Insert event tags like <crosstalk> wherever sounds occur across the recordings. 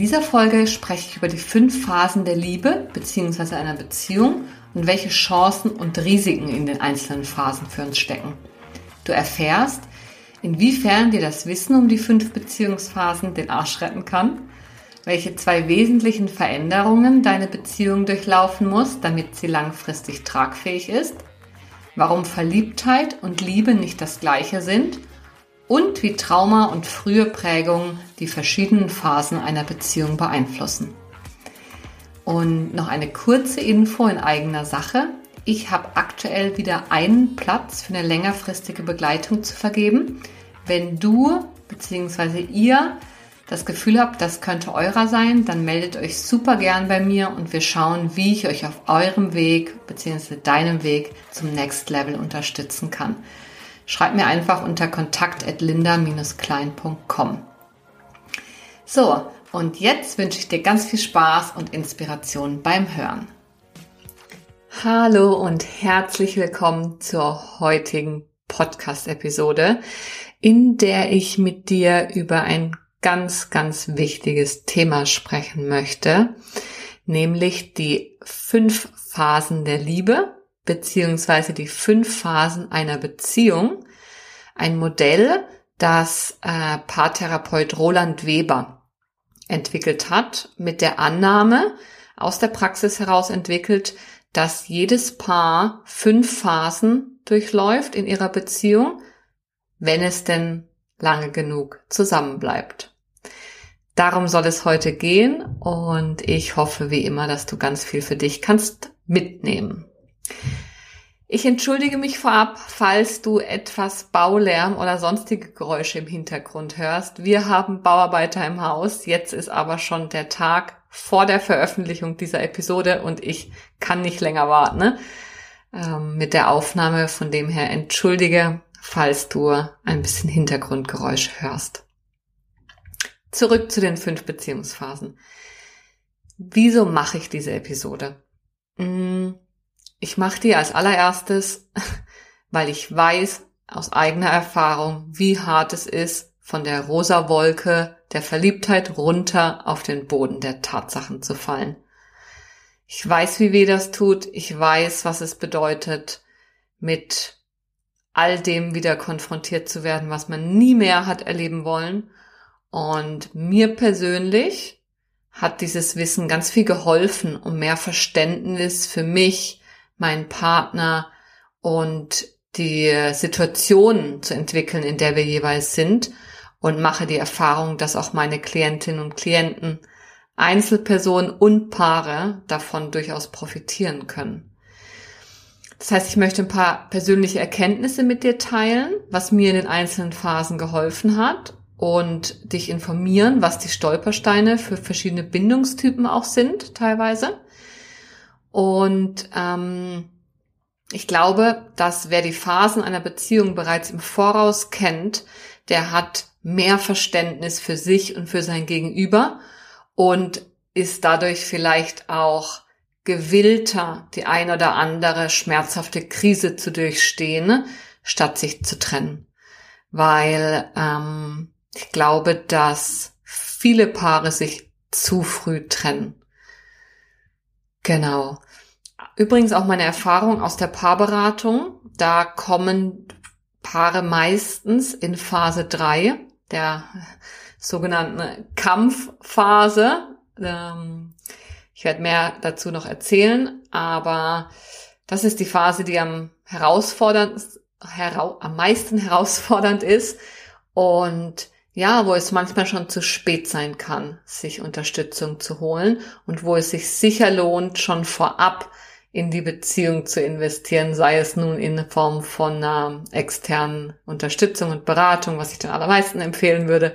Dieser Folge spreche ich über die fünf Phasen der Liebe bzw. einer Beziehung und welche Chancen und Risiken in den einzelnen Phasen für uns stecken. Du erfährst, inwiefern dir das Wissen um die fünf Beziehungsphasen den Arsch retten kann, welche zwei wesentlichen Veränderungen deine Beziehung durchlaufen muss, damit sie langfristig tragfähig ist, warum Verliebtheit und Liebe nicht das gleiche sind und wie Trauma und frühe Prägungen die verschiedenen Phasen einer Beziehung beeinflussen. Und noch eine kurze Info in eigener Sache. Ich habe aktuell wieder einen Platz für eine längerfristige Begleitung zu vergeben. Wenn du bzw. ihr das Gefühl habt, das könnte eurer sein, dann meldet euch super gern bei mir und wir schauen, wie ich euch auf eurem Weg bzw. deinem Weg zum Next Level unterstützen kann schreib mir einfach unter kontakt.linda-klein.com. So, und jetzt wünsche ich dir ganz viel Spaß und Inspiration beim Hören. Hallo und herzlich willkommen zur heutigen Podcast-Episode, in der ich mit dir über ein ganz, ganz wichtiges Thema sprechen möchte, nämlich die fünf Phasen der Liebe beziehungsweise die fünf Phasen einer Beziehung, ein Modell, das äh, Paartherapeut Roland Weber entwickelt hat, mit der Annahme aus der Praxis heraus entwickelt, dass jedes Paar fünf Phasen durchläuft in ihrer Beziehung, wenn es denn lange genug zusammenbleibt. Darum soll es heute gehen und ich hoffe wie immer, dass du ganz viel für dich kannst mitnehmen. Ich entschuldige mich vorab, falls du etwas Baulärm oder sonstige Geräusche im Hintergrund hörst. Wir haben Bauarbeiter im Haus. Jetzt ist aber schon der Tag vor der Veröffentlichung dieser Episode und ich kann nicht länger warten ne? ähm, mit der Aufnahme. Von dem her entschuldige, falls du ein bisschen Hintergrundgeräusch hörst. Zurück zu den fünf Beziehungsphasen. Wieso mache ich diese Episode? Hm ich mache die als allererstes, <laughs> weil ich weiß aus eigener Erfahrung, wie hart es ist, von der rosa Wolke der Verliebtheit runter auf den Boden der Tatsachen zu fallen. Ich weiß, wie weh das tut. Ich weiß, was es bedeutet, mit all dem wieder konfrontiert zu werden, was man nie mehr hat erleben wollen. Und mir persönlich hat dieses Wissen ganz viel geholfen, um mehr Verständnis für mich, meinen Partner und die Situation zu entwickeln, in der wir jeweils sind und mache die Erfahrung, dass auch meine Klientinnen und Klienten, Einzelpersonen und Paare davon durchaus profitieren können. Das heißt, ich möchte ein paar persönliche Erkenntnisse mit dir teilen, was mir in den einzelnen Phasen geholfen hat und dich informieren, was die Stolpersteine für verschiedene Bindungstypen auch sind teilweise und ähm, ich glaube, dass wer die Phasen einer Beziehung bereits im Voraus kennt, der hat mehr Verständnis für sich und für sein Gegenüber und ist dadurch vielleicht auch gewillter, die ein oder andere schmerzhafte Krise zu durchstehen, statt sich zu trennen. Weil ähm, ich glaube, dass viele Paare sich zu früh trennen. Genau. Übrigens auch meine Erfahrung aus der Paarberatung. Da kommen Paare meistens in Phase drei der sogenannten Kampfphase. Ähm, ich werde mehr dazu noch erzählen, aber das ist die Phase, die am herausforderndsten, herau am meisten herausfordernd ist und ja, wo es manchmal schon zu spät sein kann, sich Unterstützung zu holen und wo es sich sicher lohnt, schon vorab in die Beziehung zu investieren, sei es nun in Form von äh, externen Unterstützung und Beratung, was ich den allermeisten empfehlen würde,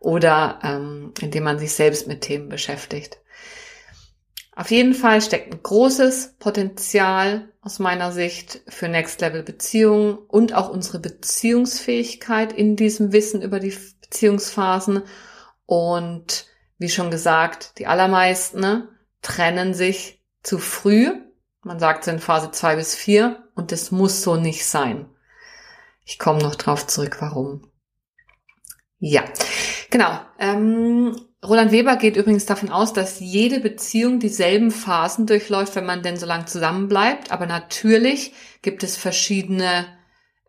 oder ähm, indem man sich selbst mit Themen beschäftigt. Auf jeden Fall steckt ein großes Potenzial aus meiner Sicht für Next Level Beziehungen und auch unsere Beziehungsfähigkeit in diesem Wissen über die Beziehungsphasen. Und wie schon gesagt, die allermeisten ne, trennen sich zu früh. Man sagt in Phase zwei bis vier und das muss so nicht sein. Ich komme noch drauf zurück, warum. Ja, genau. Ähm, Roland Weber geht übrigens davon aus, dass jede Beziehung dieselben Phasen durchläuft, wenn man denn so lange zusammenbleibt. Aber natürlich gibt es verschiedene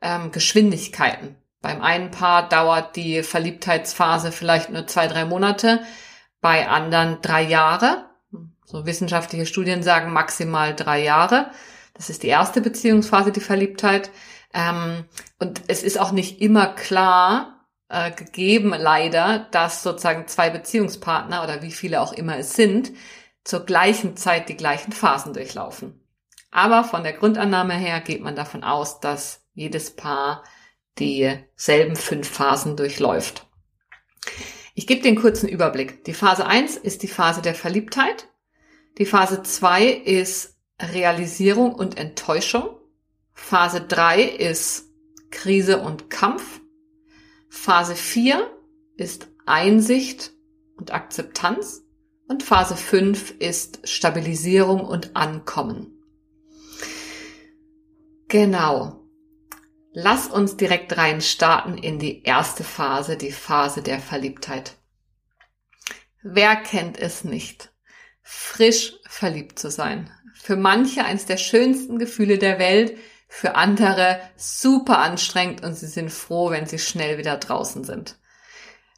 ähm, Geschwindigkeiten. Beim einen Paar dauert die Verliebtheitsphase vielleicht nur zwei, drei Monate, bei anderen drei Jahre. So wissenschaftliche Studien sagen maximal drei Jahre. Das ist die erste Beziehungsphase, die Verliebtheit. Ähm, und es ist auch nicht immer klar, äh, gegeben, leider, dass sozusagen zwei Beziehungspartner oder wie viele auch immer es sind, zur gleichen Zeit die gleichen Phasen durchlaufen. Aber von der Grundannahme her geht man davon aus, dass jedes Paar dieselben fünf Phasen durchläuft. Ich gebe den kurzen Überblick. Die Phase 1 ist die Phase der Verliebtheit. Die Phase 2 ist Realisierung und Enttäuschung. Phase 3 ist Krise und Kampf. Phase 4 ist Einsicht und Akzeptanz und Phase 5 ist Stabilisierung und Ankommen. Genau. Lass uns direkt rein starten in die erste Phase, die Phase der Verliebtheit. Wer kennt es nicht? Frisch verliebt zu sein. Für manche eines der schönsten Gefühle der Welt, für andere super anstrengend und sie sind froh, wenn sie schnell wieder draußen sind.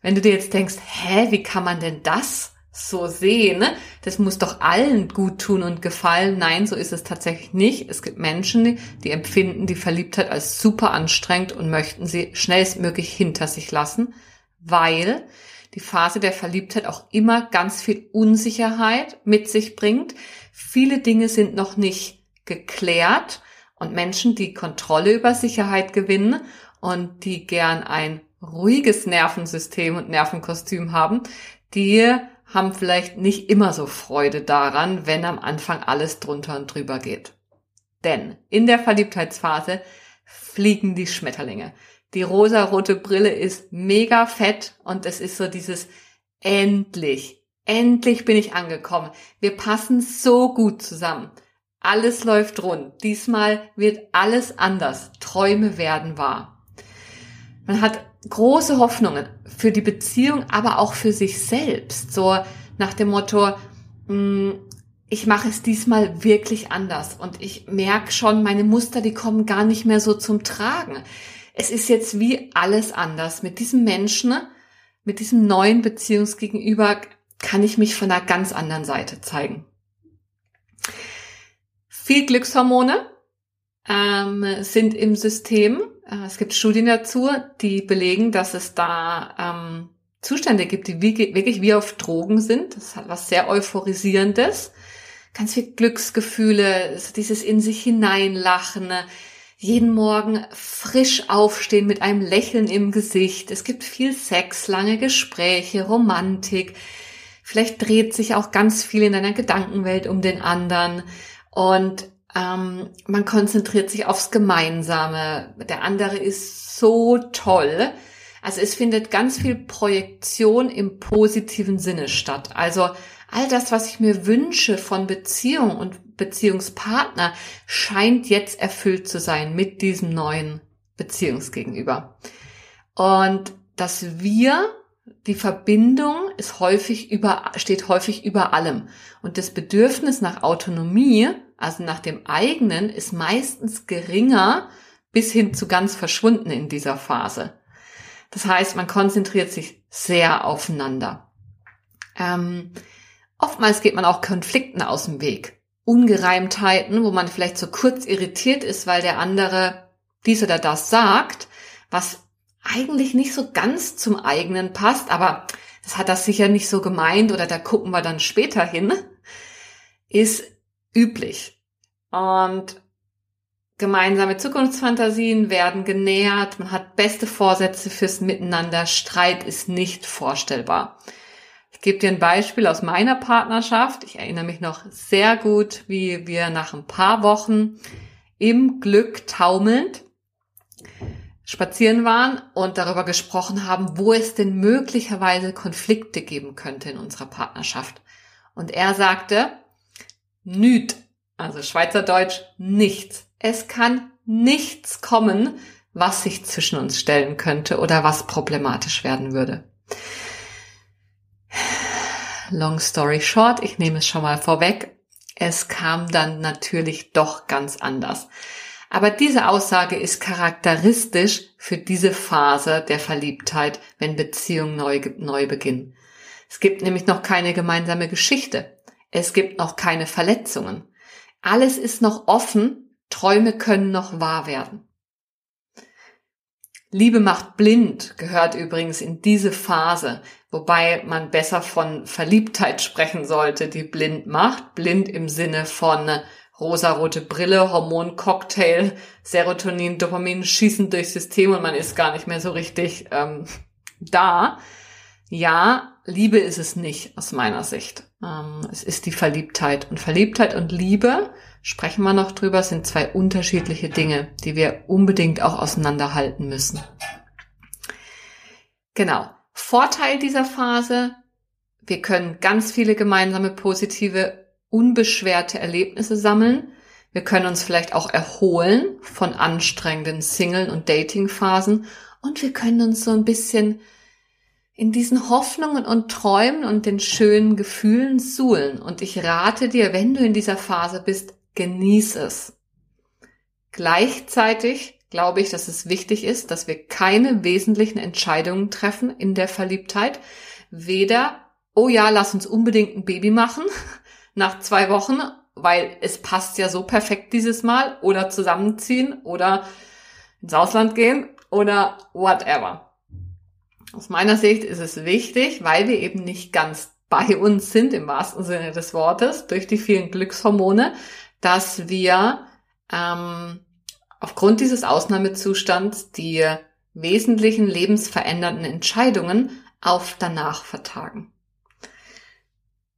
Wenn du dir jetzt denkst, hä, wie kann man denn das so sehen? Das muss doch allen gut tun und gefallen. Nein, so ist es tatsächlich nicht. Es gibt Menschen, die empfinden die Verliebtheit als super anstrengend und möchten sie schnellstmöglich hinter sich lassen, weil die Phase der Verliebtheit auch immer ganz viel Unsicherheit mit sich bringt. Viele Dinge sind noch nicht geklärt und Menschen, die Kontrolle über Sicherheit gewinnen und die gern ein ruhiges Nervensystem und Nervenkostüm haben, die haben vielleicht nicht immer so Freude daran, wenn am Anfang alles drunter und drüber geht. Denn in der Verliebtheitsphase fliegen die Schmetterlinge. Die rosa-rote Brille ist mega fett und es ist so dieses endlich, endlich bin ich angekommen. Wir passen so gut zusammen. Alles läuft rund. Diesmal wird alles anders. Träume werden wahr. Man hat große Hoffnungen für die Beziehung, aber auch für sich selbst. So nach dem Motto, mm, ich mache es diesmal wirklich anders und ich merke schon, meine Muster, die kommen gar nicht mehr so zum Tragen. Es ist jetzt wie alles anders. Mit diesem Menschen, mit diesem neuen Beziehungsgegenüber kann ich mich von einer ganz anderen Seite zeigen viel Glückshormone ähm, sind im System. Äh, es gibt Studien dazu, die belegen, dass es da ähm, Zustände gibt, die wie, wirklich wie auf Drogen sind. Das hat was sehr Euphorisierendes. Ganz viel Glücksgefühle, dieses in sich hineinlachen, jeden Morgen frisch aufstehen mit einem Lächeln im Gesicht. Es gibt viel Sex, lange Gespräche, Romantik. Vielleicht dreht sich auch ganz viel in deiner Gedankenwelt um den anderen. Und ähm, man konzentriert sich aufs Gemeinsame. Der andere ist so toll. Also es findet ganz viel Projektion im positiven Sinne statt. Also all das, was ich mir wünsche von Beziehung und Beziehungspartner, scheint jetzt erfüllt zu sein mit diesem neuen Beziehungsgegenüber. Und dass wir die Verbindung ist häufig über, steht häufig über allem. Und das Bedürfnis nach Autonomie also nach dem eigenen, ist meistens geringer bis hin zu ganz verschwunden in dieser Phase. Das heißt, man konzentriert sich sehr aufeinander. Ähm, oftmals geht man auch Konflikten aus dem Weg. Ungereimtheiten, wo man vielleicht so kurz irritiert ist, weil der andere dies oder das sagt, was eigentlich nicht so ganz zum eigenen passt, aber das hat das sicher nicht so gemeint oder da gucken wir dann später hin, ist üblich. Und gemeinsame Zukunftsfantasien werden genährt, man hat beste Vorsätze fürs Miteinander, Streit ist nicht vorstellbar. Ich gebe dir ein Beispiel aus meiner Partnerschaft. Ich erinnere mich noch sehr gut, wie wir nach ein paar Wochen im Glück taumelnd spazieren waren und darüber gesprochen haben, wo es denn möglicherweise Konflikte geben könnte in unserer Partnerschaft. Und er sagte, nüt, also Schweizerdeutsch, nichts. Es kann nichts kommen, was sich zwischen uns stellen könnte oder was problematisch werden würde. Long story short, ich nehme es schon mal vorweg. Es kam dann natürlich doch ganz anders. Aber diese Aussage ist charakteristisch für diese Phase der Verliebtheit, wenn Beziehungen neu, neu beginnen. Es gibt nämlich noch keine gemeinsame Geschichte. Es gibt noch keine Verletzungen. Alles ist noch offen, Träume können noch wahr werden. Liebe macht blind gehört übrigens in diese Phase, wobei man besser von Verliebtheit sprechen sollte, die blind macht. Blind im Sinne von rosarote Brille, Hormoncocktail, Serotonin, Dopamin schießen durchs System und man ist gar nicht mehr so richtig ähm, da. Ja, Liebe ist es nicht aus meiner Sicht. Ähm, es ist die Verliebtheit. Und Verliebtheit und Liebe, sprechen wir noch drüber, sind zwei unterschiedliche Dinge, die wir unbedingt auch auseinanderhalten müssen. Genau. Vorteil dieser Phase, wir können ganz viele gemeinsame positive unbeschwerte Erlebnisse sammeln. Wir können uns vielleicht auch erholen von anstrengenden Single- und Dating-Phasen und wir können uns so ein bisschen in diesen Hoffnungen und Träumen und den schönen Gefühlen suhlen. Und ich rate dir, wenn du in dieser Phase bist, genieß es. Gleichzeitig glaube ich, dass es wichtig ist, dass wir keine wesentlichen Entscheidungen treffen in der Verliebtheit. Weder, oh ja, lass uns unbedingt ein Baby machen, <laughs> nach zwei Wochen, weil es passt ja so perfekt dieses Mal oder zusammenziehen oder ins Ausland gehen oder whatever. Aus meiner Sicht ist es wichtig, weil wir eben nicht ganz bei uns sind, im wahrsten Sinne des Wortes, durch die vielen Glückshormone, dass wir ähm, aufgrund dieses Ausnahmezustands die wesentlichen lebensverändernden Entscheidungen auf danach vertagen.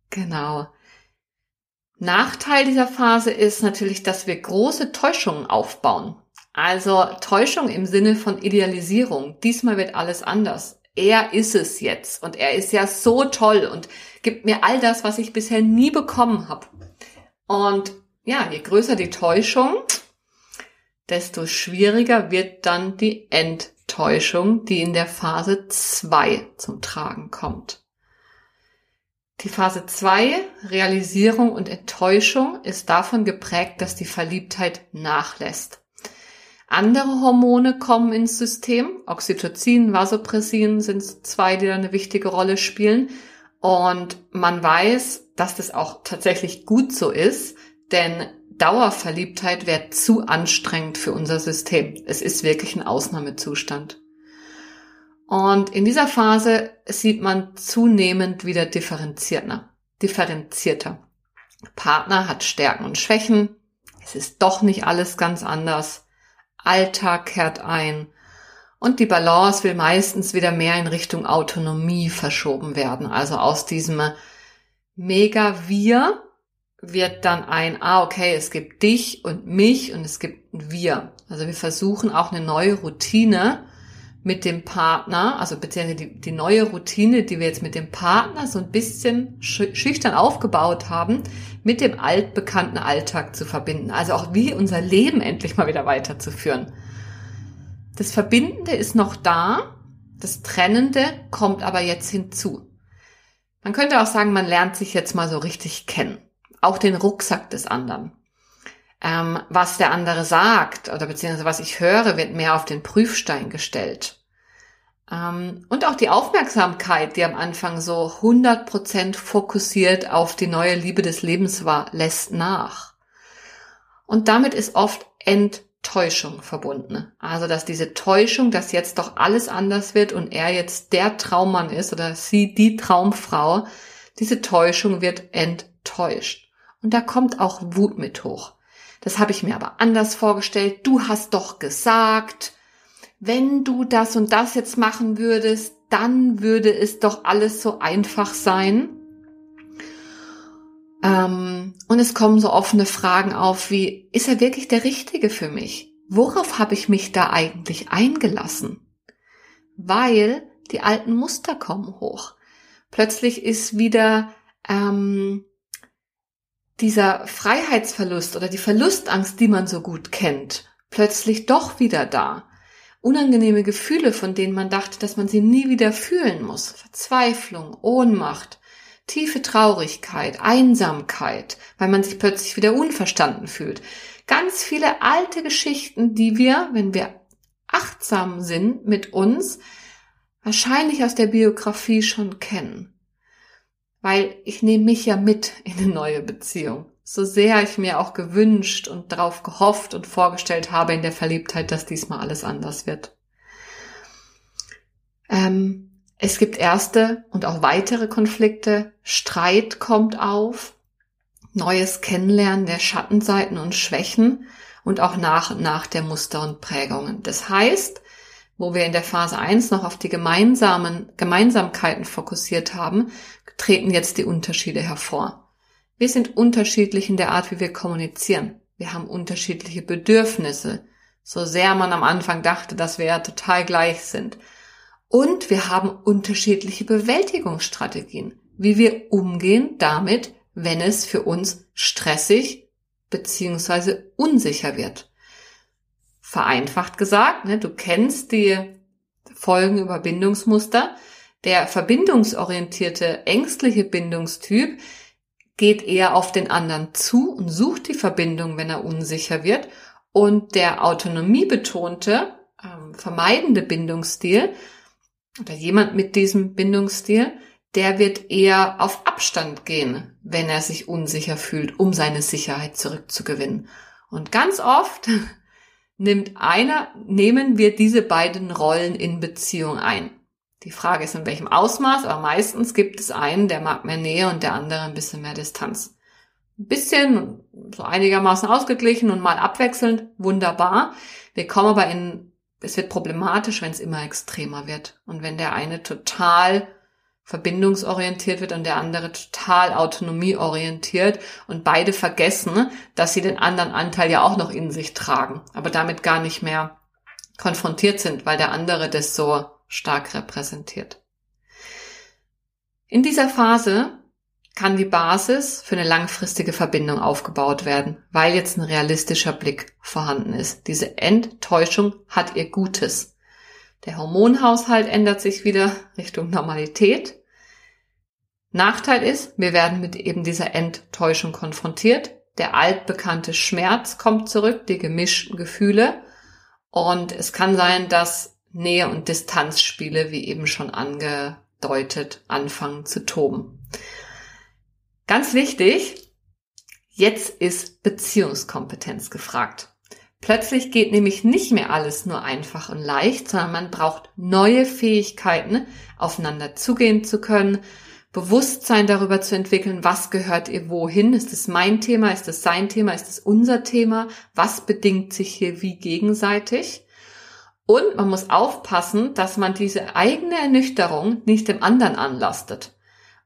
Genau. Nachteil dieser Phase ist natürlich, dass wir große Täuschungen aufbauen. Also Täuschung im Sinne von Idealisierung. Diesmal wird alles anders. Er ist es jetzt und er ist ja so toll und gibt mir all das, was ich bisher nie bekommen habe. Und ja, je größer die Täuschung, desto schwieriger wird dann die Enttäuschung, die in der Phase 2 zum Tragen kommt. Die Phase 2, Realisierung und Enttäuschung, ist davon geprägt, dass die Verliebtheit nachlässt. Andere Hormone kommen ins System. Oxytocin, Vasopressin sind zwei, die da eine wichtige Rolle spielen. Und man weiß, dass das auch tatsächlich gut so ist, denn Dauerverliebtheit wäre zu anstrengend für unser System. Es ist wirklich ein Ausnahmezustand. Und in dieser Phase sieht man zunehmend wieder differenzierter. differenzierter. Partner hat Stärken und Schwächen. Es ist doch nicht alles ganz anders. Alltag kehrt ein. Und die Balance will meistens wieder mehr in Richtung Autonomie verschoben werden. Also aus diesem Mega-Wir wird dann ein, ah, okay, es gibt dich und mich und es gibt Wir. Also wir versuchen auch eine neue Routine mit dem Partner, also beziehungsweise die, die neue Routine, die wir jetzt mit dem Partner so ein bisschen schüchtern aufgebaut haben, mit dem altbekannten Alltag zu verbinden. Also auch wie unser Leben endlich mal wieder weiterzuführen. Das Verbindende ist noch da, das Trennende kommt aber jetzt hinzu. Man könnte auch sagen, man lernt sich jetzt mal so richtig kennen. Auch den Rucksack des anderen ähm, was der andere sagt oder beziehungsweise was ich höre, wird mehr auf den Prüfstein gestellt. Ähm, und auch die Aufmerksamkeit, die am Anfang so 100% fokussiert auf die neue Liebe des Lebens war, lässt nach. Und damit ist oft Enttäuschung verbunden. Also, dass diese Täuschung, dass jetzt doch alles anders wird und er jetzt der Traummann ist oder sie die Traumfrau, diese Täuschung wird enttäuscht. Und da kommt auch Wut mit hoch. Das habe ich mir aber anders vorgestellt. Du hast doch gesagt, wenn du das und das jetzt machen würdest, dann würde es doch alles so einfach sein. Ähm, und es kommen so offene Fragen auf wie, ist er wirklich der Richtige für mich? Worauf habe ich mich da eigentlich eingelassen? Weil die alten Muster kommen hoch. Plötzlich ist wieder ähm, dieser Freiheitsverlust oder die Verlustangst, die man so gut kennt, plötzlich doch wieder da. Unangenehme Gefühle, von denen man dachte, dass man sie nie wieder fühlen muss. Verzweiflung, Ohnmacht, tiefe Traurigkeit, Einsamkeit, weil man sich plötzlich wieder unverstanden fühlt. Ganz viele alte Geschichten, die wir, wenn wir achtsam sind mit uns, wahrscheinlich aus der Biografie schon kennen. Weil ich nehme mich ja mit in eine neue Beziehung. So sehr ich mir auch gewünscht und darauf gehofft und vorgestellt habe in der Verliebtheit, dass diesmal alles anders wird. Ähm, es gibt erste und auch weitere Konflikte. Streit kommt auf. Neues Kennenlernen der Schattenseiten und Schwächen und auch nach und nach der Muster und Prägungen. Das heißt, wo wir in der Phase 1 noch auf die gemeinsamen Gemeinsamkeiten fokussiert haben, treten jetzt die Unterschiede hervor. Wir sind unterschiedlich in der Art, wie wir kommunizieren. Wir haben unterschiedliche Bedürfnisse, so sehr man am Anfang dachte, dass wir ja total gleich sind. Und wir haben unterschiedliche Bewältigungsstrategien, wie wir umgehen damit, wenn es für uns stressig bzw. unsicher wird vereinfacht gesagt, ne, du kennst die Folgen über Bindungsmuster. Der verbindungsorientierte, ängstliche Bindungstyp geht eher auf den anderen zu und sucht die Verbindung, wenn er unsicher wird. Und der autonomiebetonte, ähm, vermeidende Bindungsstil oder jemand mit diesem Bindungsstil, der wird eher auf Abstand gehen, wenn er sich unsicher fühlt, um seine Sicherheit zurückzugewinnen. Und ganz oft <laughs> nimmt einer, nehmen wir diese beiden Rollen in Beziehung ein. Die Frage ist, in welchem Ausmaß, aber meistens gibt es einen, der mag mehr Nähe und der andere ein bisschen mehr Distanz. Ein bisschen, so einigermaßen ausgeglichen und mal abwechselnd, wunderbar. Wir kommen aber in, es wird problematisch, wenn es immer extremer wird. Und wenn der eine total verbindungsorientiert wird und der andere total autonomieorientiert und beide vergessen, dass sie den anderen Anteil ja auch noch in sich tragen, aber damit gar nicht mehr konfrontiert sind, weil der andere das so stark repräsentiert. In dieser Phase kann die Basis für eine langfristige Verbindung aufgebaut werden, weil jetzt ein realistischer Blick vorhanden ist. Diese Enttäuschung hat ihr Gutes. Der Hormonhaushalt ändert sich wieder Richtung Normalität Nachteil ist, wir werden mit eben dieser Enttäuschung konfrontiert. Der altbekannte Schmerz kommt zurück, die gemischten Gefühle. Und es kann sein, dass Nähe- und Distanzspiele, wie eben schon angedeutet, anfangen zu toben. Ganz wichtig, jetzt ist Beziehungskompetenz gefragt. Plötzlich geht nämlich nicht mehr alles nur einfach und leicht, sondern man braucht neue Fähigkeiten, aufeinander zugehen zu können, Bewusstsein darüber zu entwickeln, was gehört ihr wohin? Ist es mein Thema? Ist es sein Thema? Ist es unser Thema? Was bedingt sich hier wie gegenseitig? Und man muss aufpassen, dass man diese eigene Ernüchterung nicht dem anderen anlastet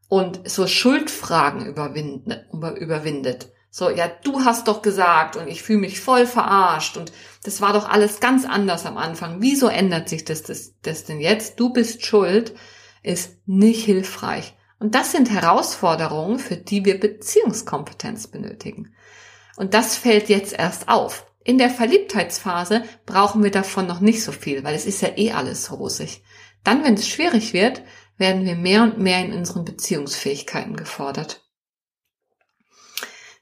und so Schuldfragen überwindet. So, ja, du hast doch gesagt und ich fühle mich voll verarscht und das war doch alles ganz anders am Anfang. Wieso ändert sich das, das, das denn jetzt? Du bist schuld, ist nicht hilfreich. Und das sind Herausforderungen, für die wir Beziehungskompetenz benötigen. Und das fällt jetzt erst auf. In der Verliebtheitsphase brauchen wir davon noch nicht so viel, weil es ist ja eh alles rosig. Dann, wenn es schwierig wird, werden wir mehr und mehr in unseren Beziehungsfähigkeiten gefordert.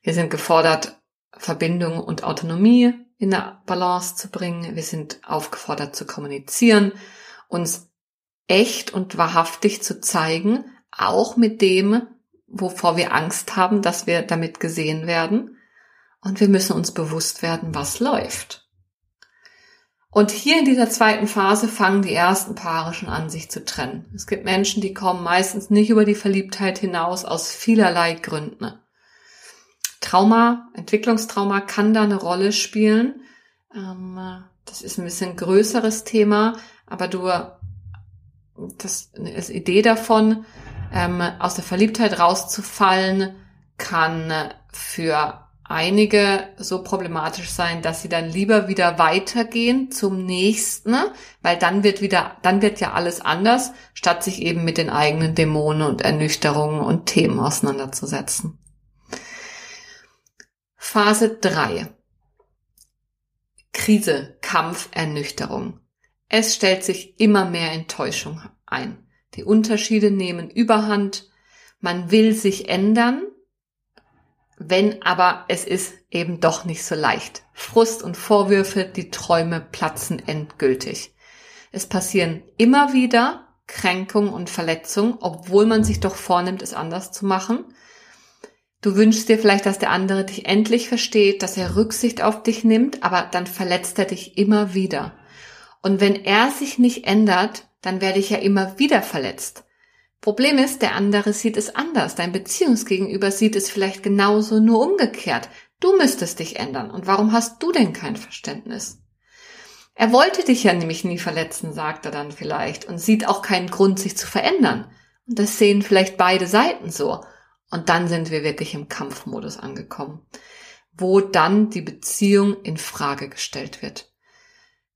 Wir sind gefordert, Verbindung und Autonomie in der Balance zu bringen. Wir sind aufgefordert zu kommunizieren, uns echt und wahrhaftig zu zeigen, auch mit dem, wovor wir Angst haben, dass wir damit gesehen werden. Und wir müssen uns bewusst werden, was läuft. Und hier in dieser zweiten Phase fangen die ersten Paare schon an, sich zu trennen. Es gibt Menschen, die kommen meistens nicht über die Verliebtheit hinaus aus vielerlei Gründen. Trauma, Entwicklungstrauma kann da eine Rolle spielen. Ähm, Das ist ein bisschen größeres Thema, aber du, das ist Idee davon, ähm, aus der Verliebtheit rauszufallen, kann für einige so problematisch sein, dass sie dann lieber wieder weitergehen zum nächsten, weil dann wird wieder, dann wird ja alles anders, statt sich eben mit den eigenen Dämonen und Ernüchterungen und Themen auseinanderzusetzen. Phase 3. Krise, Kampf, Ernüchterung. Es stellt sich immer mehr Enttäuschung ein. Die Unterschiede nehmen überhand. Man will sich ändern, wenn aber es ist eben doch nicht so leicht. Frust und Vorwürfe, die Träume platzen endgültig. Es passieren immer wieder Kränkungen und Verletzungen, obwohl man sich doch vornimmt, es anders zu machen. Du wünschst dir vielleicht, dass der andere dich endlich versteht, dass er Rücksicht auf dich nimmt, aber dann verletzt er dich immer wieder. Und wenn er sich nicht ändert, dann werde ich ja immer wieder verletzt. Problem ist, der andere sieht es anders. Dein Beziehungsgegenüber sieht es vielleicht genauso, nur umgekehrt. Du müsstest dich ändern. Und warum hast du denn kein Verständnis? Er wollte dich ja nämlich nie verletzen, sagt er dann vielleicht, und sieht auch keinen Grund, sich zu verändern. Und das sehen vielleicht beide Seiten so. Und dann sind wir wirklich im Kampfmodus angekommen, wo dann die Beziehung in Frage gestellt wird.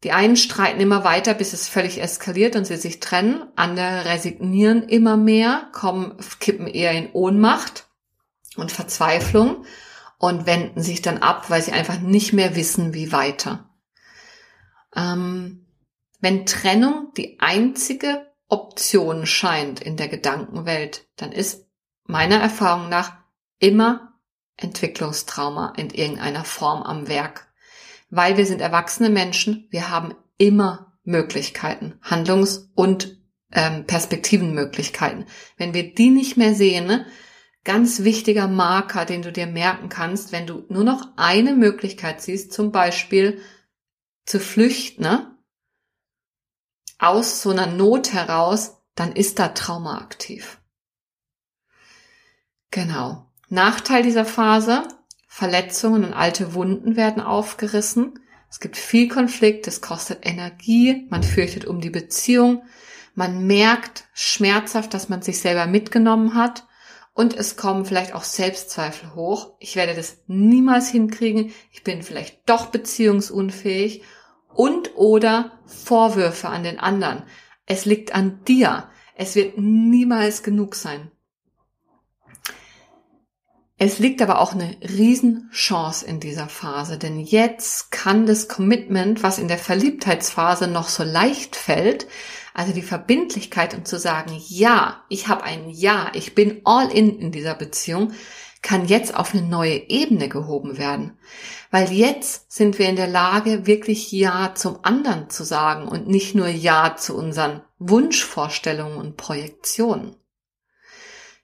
Die einen streiten immer weiter, bis es völlig eskaliert und sie sich trennen. Andere resignieren immer mehr, kommen, kippen eher in Ohnmacht und Verzweiflung und wenden sich dann ab, weil sie einfach nicht mehr wissen, wie weiter. Ähm, wenn Trennung die einzige Option scheint in der Gedankenwelt, dann ist meiner Erfahrung nach immer Entwicklungstrauma in irgendeiner Form am Werk weil wir sind erwachsene Menschen, wir haben immer Möglichkeiten, Handlungs- und ähm, Perspektivenmöglichkeiten. Wenn wir die nicht mehr sehen, ne, ganz wichtiger Marker, den du dir merken kannst, wenn du nur noch eine Möglichkeit siehst, zum Beispiel zu flüchten, ne, aus so einer Not heraus, dann ist da Trauma aktiv. Genau. Nachteil dieser Phase, Verletzungen und alte Wunden werden aufgerissen. Es gibt viel Konflikt, es kostet Energie, man fürchtet um die Beziehung, man merkt schmerzhaft, dass man sich selber mitgenommen hat und es kommen vielleicht auch Selbstzweifel hoch. Ich werde das niemals hinkriegen, ich bin vielleicht doch beziehungsunfähig und oder Vorwürfe an den anderen. Es liegt an dir. Es wird niemals genug sein. Es liegt aber auch eine Riesenchance in dieser Phase, denn jetzt kann das Commitment, was in der Verliebtheitsphase noch so leicht fällt, also die Verbindlichkeit und zu sagen, ja, ich habe ein Ja, ich bin all in in dieser Beziehung, kann jetzt auf eine neue Ebene gehoben werden. Weil jetzt sind wir in der Lage, wirklich Ja zum anderen zu sagen und nicht nur Ja zu unseren Wunschvorstellungen und Projektionen.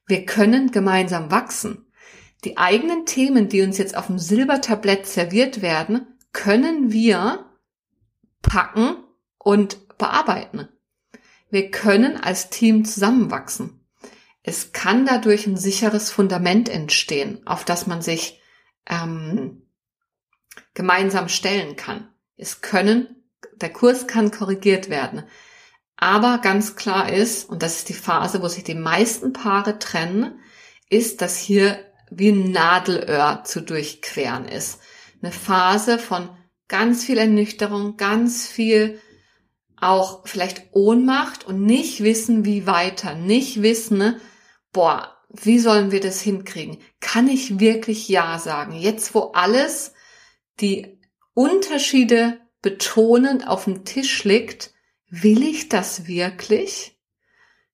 Wir können gemeinsam wachsen. Die eigenen Themen, die uns jetzt auf dem Silbertablett serviert werden, können wir packen und bearbeiten. Wir können als Team zusammenwachsen. Es kann dadurch ein sicheres Fundament entstehen, auf das man sich ähm, gemeinsam stellen kann. Es können, der Kurs kann korrigiert werden. Aber ganz klar ist, und das ist die Phase, wo sich die meisten Paare trennen, ist, dass hier wie ein Nadelöhr zu durchqueren ist. Eine Phase von ganz viel Ernüchterung, ganz viel auch vielleicht Ohnmacht und nicht wissen, wie weiter, nicht wissen, ne, boah, wie sollen wir das hinkriegen? Kann ich wirklich Ja sagen? Jetzt, wo alles die Unterschiede betonend auf dem Tisch liegt, will ich das wirklich?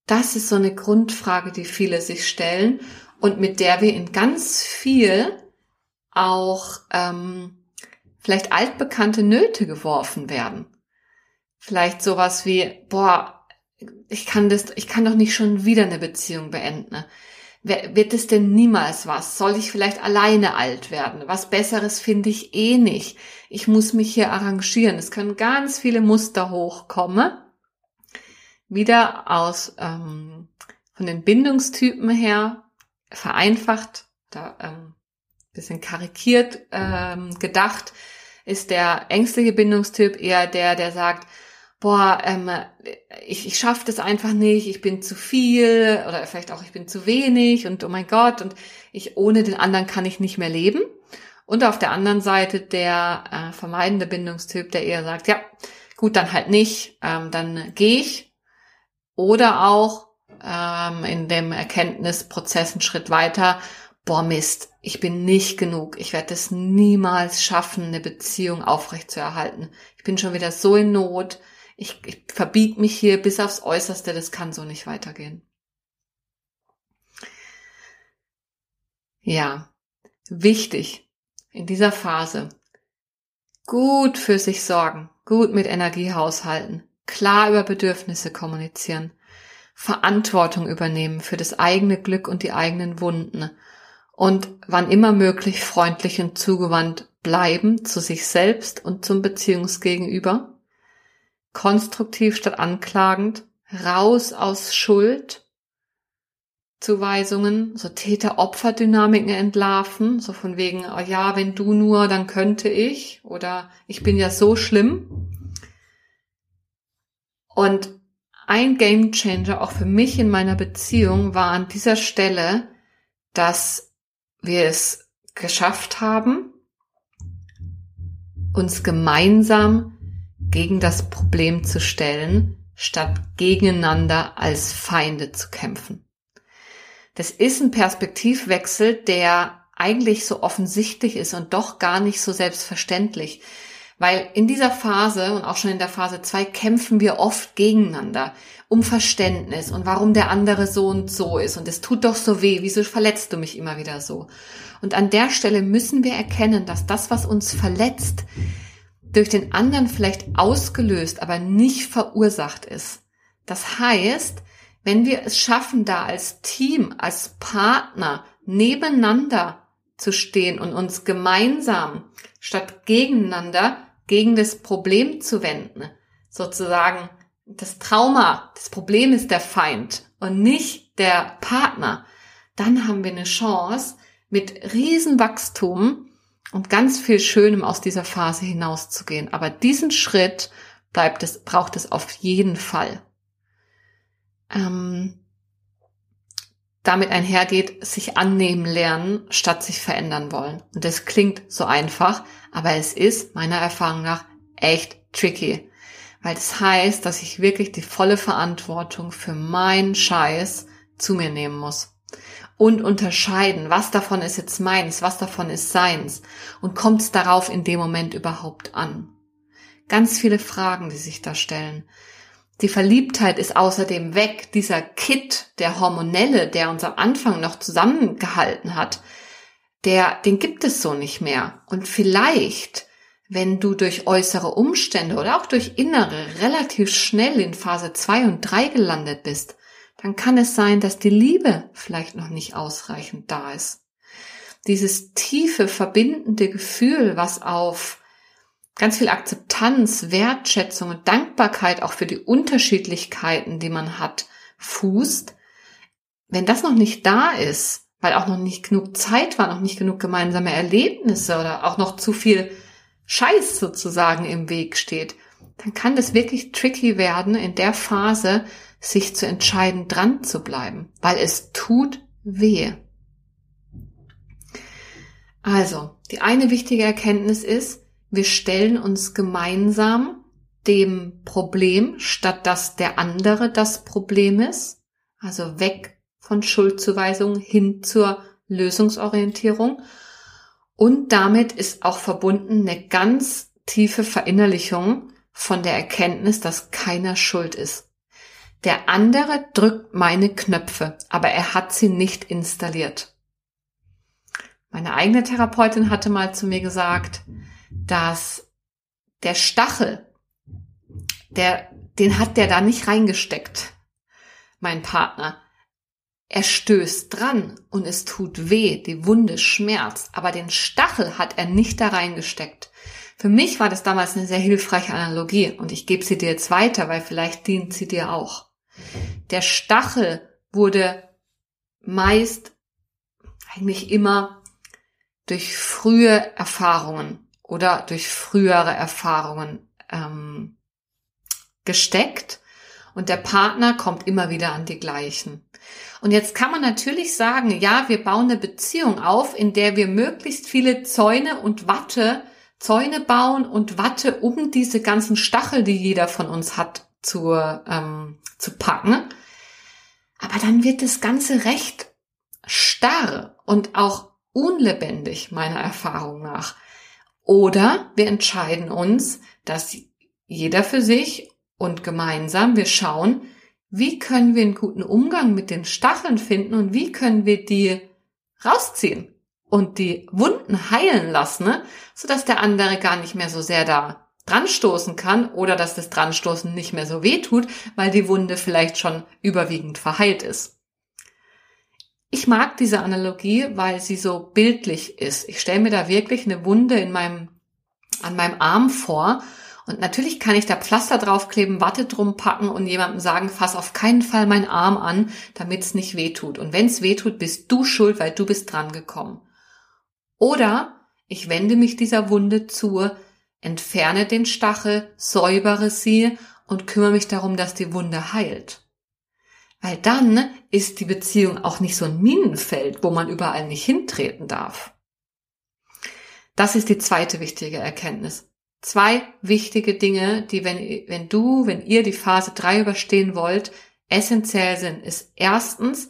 Das ist so eine Grundfrage, die viele sich stellen und mit der wir in ganz viel auch ähm, vielleicht altbekannte Nöte geworfen werden. Vielleicht sowas wie, boah, ich kann das, ich kann doch nicht schon wieder eine Beziehung beenden. Wird es denn niemals was? Soll ich vielleicht alleine alt werden? Was Besseres finde ich eh nicht. Ich muss mich hier arrangieren. Es können ganz viele Muster hochkommen. Wieder aus ähm, von den Bindungstypen her vereinfacht, da ähm, bisschen karikiert ähm, gedacht, ist der ängstliche Bindungstyp eher der, der sagt, boah, ähm, ich, ich schaffe das einfach nicht, ich bin zu viel oder vielleicht auch ich bin zu wenig und oh mein Gott und ich ohne den anderen kann ich nicht mehr leben. Und auf der anderen Seite der äh, vermeidende Bindungstyp, der eher sagt, ja, gut, dann halt nicht, ähm, dann gehe ich. Oder auch ähm, in dem Erkenntnisprozess einen Schritt weiter, boah Mist, ich bin nicht genug, ich werde es niemals schaffen, eine Beziehung aufrechtzuerhalten. Ich bin schon wieder so in Not, ich, ich verbieg mich hier bis aufs Äußerste, das kann so nicht weitergehen. Ja, wichtig in dieser Phase. Gut für sich sorgen, gut mit Energie haushalten, klar über Bedürfnisse kommunizieren, Verantwortung übernehmen für das eigene Glück und die eigenen Wunden. Und wann immer möglich freundlich und zugewandt bleiben zu sich selbst und zum Beziehungsgegenüber, konstruktiv statt anklagend, raus aus Schuld, Zuweisungen, so Täter-Opfer-Dynamiken entlarven, so von wegen, oh ja, wenn du nur, dann könnte ich, oder ich bin ja so schlimm. Und ein Game Changer auch für mich in meiner Beziehung war an dieser Stelle, dass wir es geschafft haben, uns gemeinsam gegen das Problem zu stellen, statt gegeneinander als Feinde zu kämpfen. Das ist ein Perspektivwechsel, der eigentlich so offensichtlich ist und doch gar nicht so selbstverständlich. Weil in dieser Phase und auch schon in der Phase 2 kämpfen wir oft gegeneinander um Verständnis und warum der andere so und so ist. Und es tut doch so weh, wieso verletzt du mich immer wieder so? Und an der Stelle müssen wir erkennen, dass das, was uns verletzt, durch den anderen vielleicht ausgelöst, aber nicht verursacht ist. Das heißt, wenn wir es schaffen, da als Team, als Partner nebeneinander zu stehen und uns gemeinsam statt gegeneinander gegen das Problem zu wenden, sozusagen das Trauma, das Problem ist der Feind und nicht der Partner, dann haben wir eine Chance, mit Riesenwachstum und ganz viel Schönem aus dieser Phase hinauszugehen. Aber diesen Schritt bleibt es, braucht es auf jeden Fall. Ähm, damit einhergeht, sich annehmen lernen, statt sich verändern wollen. Und das klingt so einfach, aber es ist meiner Erfahrung nach echt tricky. Weil das heißt, dass ich wirklich die volle Verantwortung für meinen Scheiß zu mir nehmen muss. Und unterscheiden, was davon ist jetzt meins, was davon ist seins. Und kommt es darauf in dem Moment überhaupt an? Ganz viele Fragen, die sich da stellen. Die Verliebtheit ist außerdem weg. Dieser Kit, der hormonelle, der uns am Anfang noch zusammengehalten hat, der, den gibt es so nicht mehr. Und vielleicht, wenn du durch äußere Umstände oder auch durch innere relativ schnell in Phase 2 und 3 gelandet bist, dann kann es sein, dass die Liebe vielleicht noch nicht ausreichend da ist. Dieses tiefe, verbindende Gefühl, was auf ganz viel Akzeptanz, Wertschätzung und Dankbarkeit auch für die Unterschiedlichkeiten, die man hat, fußt, wenn das noch nicht da ist, weil auch noch nicht genug Zeit war, noch nicht genug gemeinsame Erlebnisse oder auch noch zu viel Scheiß sozusagen im Weg steht, dann kann das wirklich tricky werden, in der Phase sich zu entscheiden, dran zu bleiben, weil es tut weh. Also, die eine wichtige Erkenntnis ist, wir stellen uns gemeinsam dem Problem, statt dass der andere das Problem ist. Also weg von Schuldzuweisung hin zur Lösungsorientierung. Und damit ist auch verbunden eine ganz tiefe Verinnerlichung von der Erkenntnis, dass keiner schuld ist. Der andere drückt meine Knöpfe, aber er hat sie nicht installiert. Meine eigene Therapeutin hatte mal zu mir gesagt, dass der Stachel, der, den hat der da nicht reingesteckt, mein Partner. Er stößt dran und es tut weh, die Wunde schmerzt, aber den Stachel hat er nicht da reingesteckt. Für mich war das damals eine sehr hilfreiche Analogie und ich gebe sie dir jetzt weiter, weil vielleicht dient sie dir auch. Der Stachel wurde meist eigentlich immer durch frühe Erfahrungen oder durch frühere Erfahrungen ähm, gesteckt und der Partner kommt immer wieder an die gleichen. Und jetzt kann man natürlich sagen, ja, wir bauen eine Beziehung auf, in der wir möglichst viele Zäune und Watte, Zäune bauen und Watte um diese ganzen Stachel, die jeder von uns hat, zu, ähm, zu packen. Aber dann wird das Ganze recht starr und auch unlebendig, meiner Erfahrung nach. Oder wir entscheiden uns, dass jeder für sich und gemeinsam wir schauen, wie können wir einen guten Umgang mit den Stacheln finden und wie können wir die rausziehen und die Wunden heilen lassen, ne? sodass der andere gar nicht mehr so sehr da dran stoßen kann oder dass das Dranstoßen nicht mehr so weh tut, weil die Wunde vielleicht schon überwiegend verheilt ist. Ich mag diese Analogie, weil sie so bildlich ist. Ich stelle mir da wirklich eine Wunde in meinem, an meinem Arm vor und natürlich kann ich da Pflaster draufkleben, Watte drum packen und jemandem sagen, fass auf keinen Fall meinen Arm an, damit es nicht wehtut. Und wenn es wehtut, bist du schuld, weil du bist dran gekommen. Oder ich wende mich dieser Wunde zu, entferne den Stachel, säubere sie und kümmere mich darum, dass die Wunde heilt. Weil dann ist die Beziehung auch nicht so ein Minenfeld, wo man überall nicht hintreten darf. Das ist die zweite wichtige Erkenntnis. Zwei wichtige Dinge, die, wenn, wenn du, wenn ihr die Phase 3 überstehen wollt, essentiell sind, ist erstens,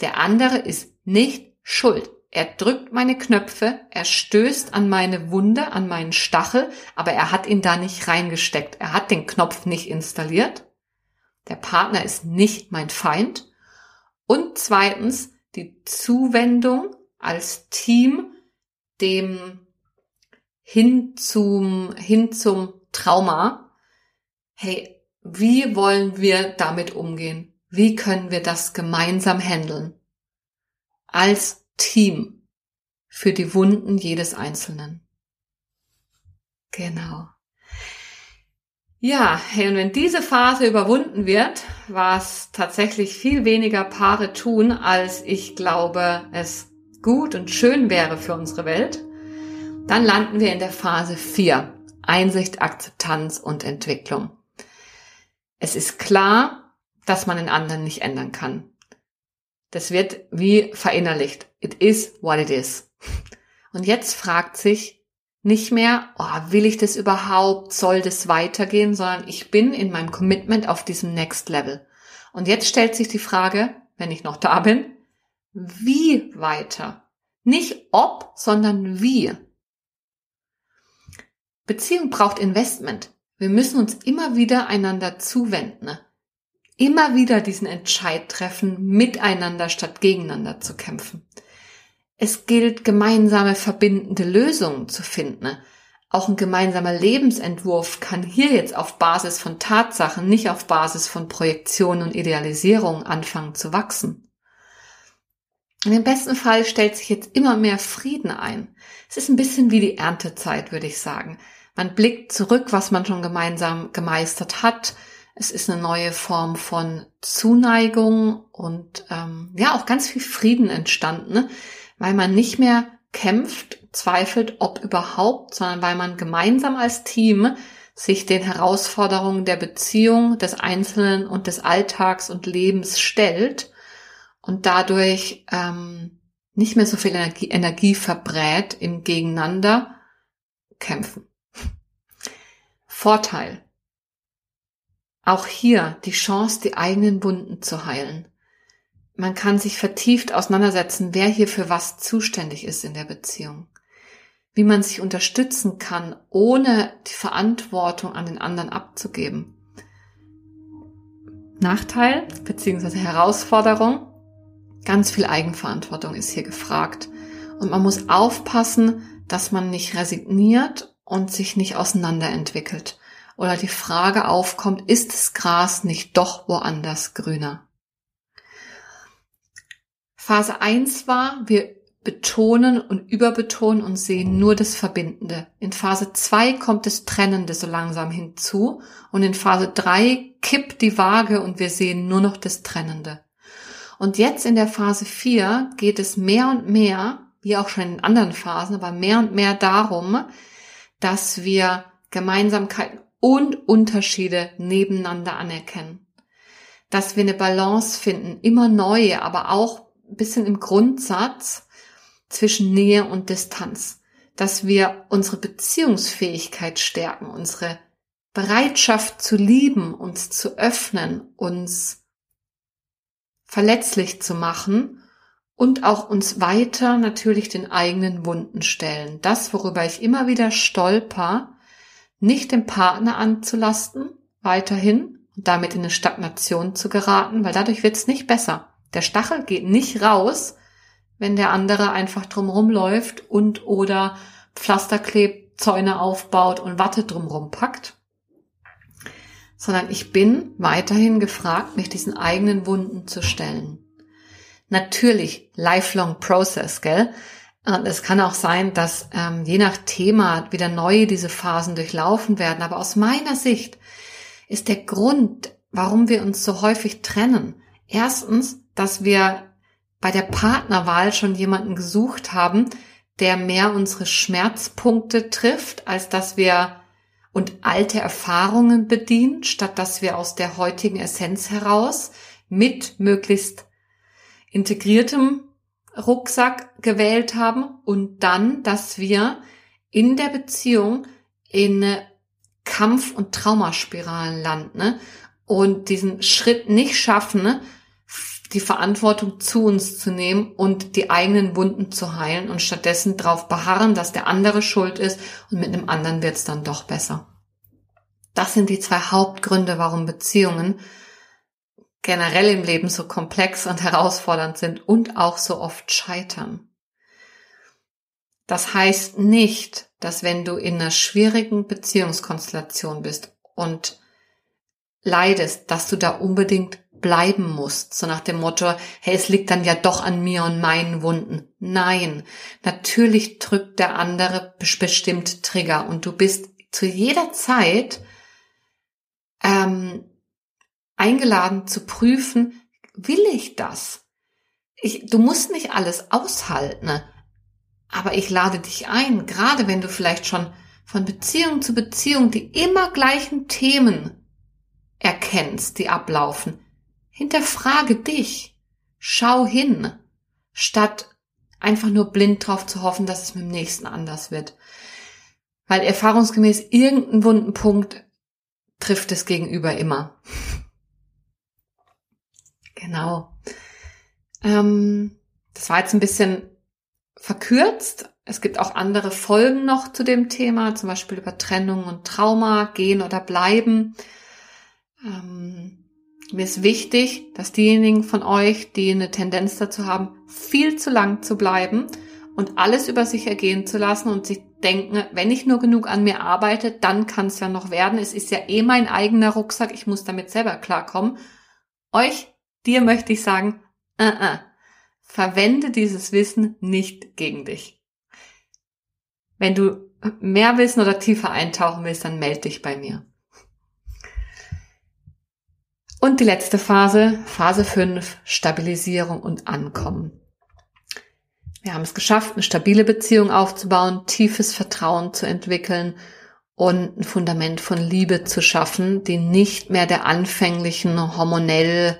der andere ist nicht schuld. Er drückt meine Knöpfe, er stößt an meine Wunde, an meinen Stachel, aber er hat ihn da nicht reingesteckt. Er hat den Knopf nicht installiert. Der Partner ist nicht mein Feind. Und zweitens, die Zuwendung als Team dem hin zum, hin zum Trauma. Hey, wie wollen wir damit umgehen? Wie können wir das gemeinsam handeln? Als Team für die Wunden jedes Einzelnen. Genau. Ja, und wenn diese Phase überwunden wird, was tatsächlich viel weniger Paare tun, als ich glaube, es gut und schön wäre für unsere Welt, dann landen wir in der Phase 4. Einsicht, Akzeptanz und Entwicklung. Es ist klar, dass man den anderen nicht ändern kann. Das wird wie verinnerlicht. It is what it is. Und jetzt fragt sich nicht mehr, oh, will ich das überhaupt? Soll das weitergehen? Sondern ich bin in meinem Commitment auf diesem Next Level. Und jetzt stellt sich die Frage, wenn ich noch da bin, wie weiter? Nicht ob, sondern wie. Beziehung braucht Investment. Wir müssen uns immer wieder einander zuwenden. Immer wieder diesen Entscheid treffen, miteinander statt gegeneinander zu kämpfen. Es gilt, gemeinsame verbindende Lösungen zu finden. Auch ein gemeinsamer Lebensentwurf kann hier jetzt auf Basis von Tatsachen, nicht auf Basis von Projektion und Idealisierung anfangen zu wachsen. Und im besten Fall stellt sich jetzt immer mehr Frieden ein. Es ist ein bisschen wie die Erntezeit, würde ich sagen. Man blickt zurück, was man schon gemeinsam gemeistert hat. Es ist eine neue Form von Zuneigung und ähm, ja auch ganz viel Frieden entstanden, ne? Weil man nicht mehr kämpft, zweifelt, ob überhaupt, sondern weil man gemeinsam als Team sich den Herausforderungen der Beziehung, des Einzelnen und des Alltags und Lebens stellt und dadurch ähm, nicht mehr so viel Energie, Energie verbrät im Gegeneinander kämpfen. Vorteil. Auch hier die Chance, die eigenen Wunden zu heilen. Man kann sich vertieft auseinandersetzen, wer hier für was zuständig ist in der Beziehung. Wie man sich unterstützen kann, ohne die Verantwortung an den anderen abzugeben. Nachteil bzw. Herausforderung. Ganz viel Eigenverantwortung ist hier gefragt. Und man muss aufpassen, dass man nicht resigniert und sich nicht auseinanderentwickelt oder die Frage aufkommt, ist das Gras nicht doch woanders grüner? Phase 1 war, wir betonen und überbetonen und sehen nur das Verbindende. In Phase 2 kommt das Trennende so langsam hinzu und in Phase 3 kippt die Waage und wir sehen nur noch das Trennende. Und jetzt in der Phase 4 geht es mehr und mehr, wie auch schon in anderen Phasen, aber mehr und mehr darum, dass wir Gemeinsamkeiten und Unterschiede nebeneinander anerkennen. Dass wir eine Balance finden, immer neue, aber auch bisschen im Grundsatz zwischen Nähe und Distanz. Dass wir unsere Beziehungsfähigkeit stärken, unsere Bereitschaft zu lieben, uns zu öffnen, uns verletzlich zu machen und auch uns weiter natürlich den eigenen Wunden stellen. Das, worüber ich immer wieder stolper, nicht den Partner anzulasten, weiterhin und damit in eine Stagnation zu geraten, weil dadurch wird es nicht besser. Der Stachel geht nicht raus, wenn der andere einfach drumrum läuft und oder Pflaster klebt, Zäune aufbaut und Watte drumrum packt, sondern ich bin weiterhin gefragt, mich diesen eigenen Wunden zu stellen. Natürlich lifelong process, gell? Und es kann auch sein, dass ähm, je nach Thema wieder neue diese Phasen durchlaufen werden. Aber aus meiner Sicht ist der Grund, warum wir uns so häufig trennen, erstens, dass wir bei der Partnerwahl schon jemanden gesucht haben, der mehr unsere Schmerzpunkte trifft, als dass wir und alte Erfahrungen bedient, statt dass wir aus der heutigen Essenz heraus mit möglichst integriertem Rucksack gewählt haben und dann, dass wir in der Beziehung in Kampf- und Traumaspiralen landen ne? und diesen Schritt nicht schaffen, ne? Die Verantwortung zu uns zu nehmen und die eigenen Wunden zu heilen und stattdessen darauf beharren, dass der andere schuld ist und mit einem anderen wird es dann doch besser. Das sind die zwei Hauptgründe, warum Beziehungen generell im Leben so komplex und herausfordernd sind und auch so oft scheitern. Das heißt nicht, dass wenn du in einer schwierigen Beziehungskonstellation bist und leidest, dass du da unbedingt bleiben musst, so nach dem Motto, hey, es liegt dann ja doch an mir und meinen Wunden. Nein, natürlich drückt der andere bestimmt Trigger und du bist zu jeder Zeit ähm, eingeladen zu prüfen, will ich das? Ich, du musst nicht alles aushalten, aber ich lade dich ein, gerade wenn du vielleicht schon von Beziehung zu Beziehung die immer gleichen Themen erkennst, die ablaufen. Hinterfrage dich. Schau hin, statt einfach nur blind drauf zu hoffen, dass es mit dem nächsten anders wird. Weil erfahrungsgemäß irgendeinen wunden Punkt trifft es gegenüber immer. <laughs> Genau. Ähm, das war jetzt ein bisschen verkürzt. Es gibt auch andere Folgen noch zu dem Thema, zum Beispiel über Trennung und Trauma, gehen oder bleiben. Ähm, mir ist wichtig, dass diejenigen von euch, die eine Tendenz dazu haben, viel zu lang zu bleiben und alles über sich ergehen zu lassen und sich denken, wenn ich nur genug an mir arbeite, dann kann es ja noch werden. Es ist ja eh mein eigener Rucksack, ich muss damit selber klarkommen. Euch Dir möchte ich sagen, uh -uh, verwende dieses Wissen nicht gegen dich. Wenn du mehr wissen oder tiefer eintauchen willst, dann melde dich bei mir. Und die letzte Phase, Phase 5, Stabilisierung und Ankommen. Wir haben es geschafft, eine stabile Beziehung aufzubauen, tiefes Vertrauen zu entwickeln und ein Fundament von Liebe zu schaffen, die nicht mehr der anfänglichen hormonell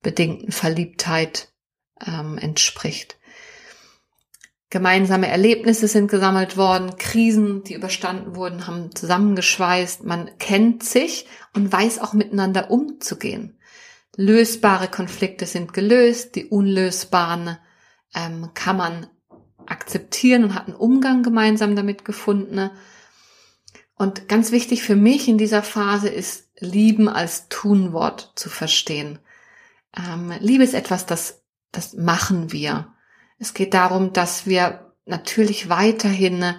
bedingten Verliebtheit ähm, entspricht. Gemeinsame Erlebnisse sind gesammelt worden, Krisen, die überstanden wurden, haben zusammengeschweißt. Man kennt sich und weiß auch miteinander umzugehen. Lösbare Konflikte sind gelöst, die unlösbaren ähm, kann man akzeptieren und hat einen Umgang gemeinsam damit gefunden. Und ganz wichtig für mich in dieser Phase ist, Lieben als Tunwort zu verstehen. Ähm, Liebe ist etwas, das, das machen wir. Es geht darum, dass wir natürlich weiterhin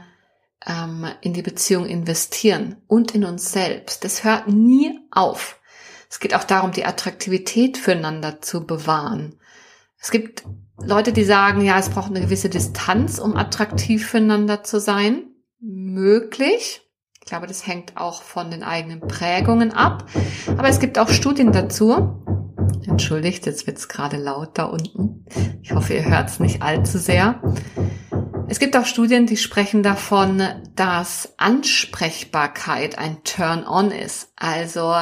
ähm, in die Beziehung investieren und in uns selbst. Das hört nie auf. Es geht auch darum, die Attraktivität füreinander zu bewahren. Es gibt Leute, die sagen, ja, es braucht eine gewisse Distanz, um attraktiv füreinander zu sein. Möglich. Ich glaube, das hängt auch von den eigenen Prägungen ab. Aber es gibt auch Studien dazu, Entschuldigt, jetzt wird's gerade laut da unten. Ich hoffe, ihr hört's nicht allzu sehr. Es gibt auch Studien, die sprechen davon, dass Ansprechbarkeit ein Turn-on ist. Also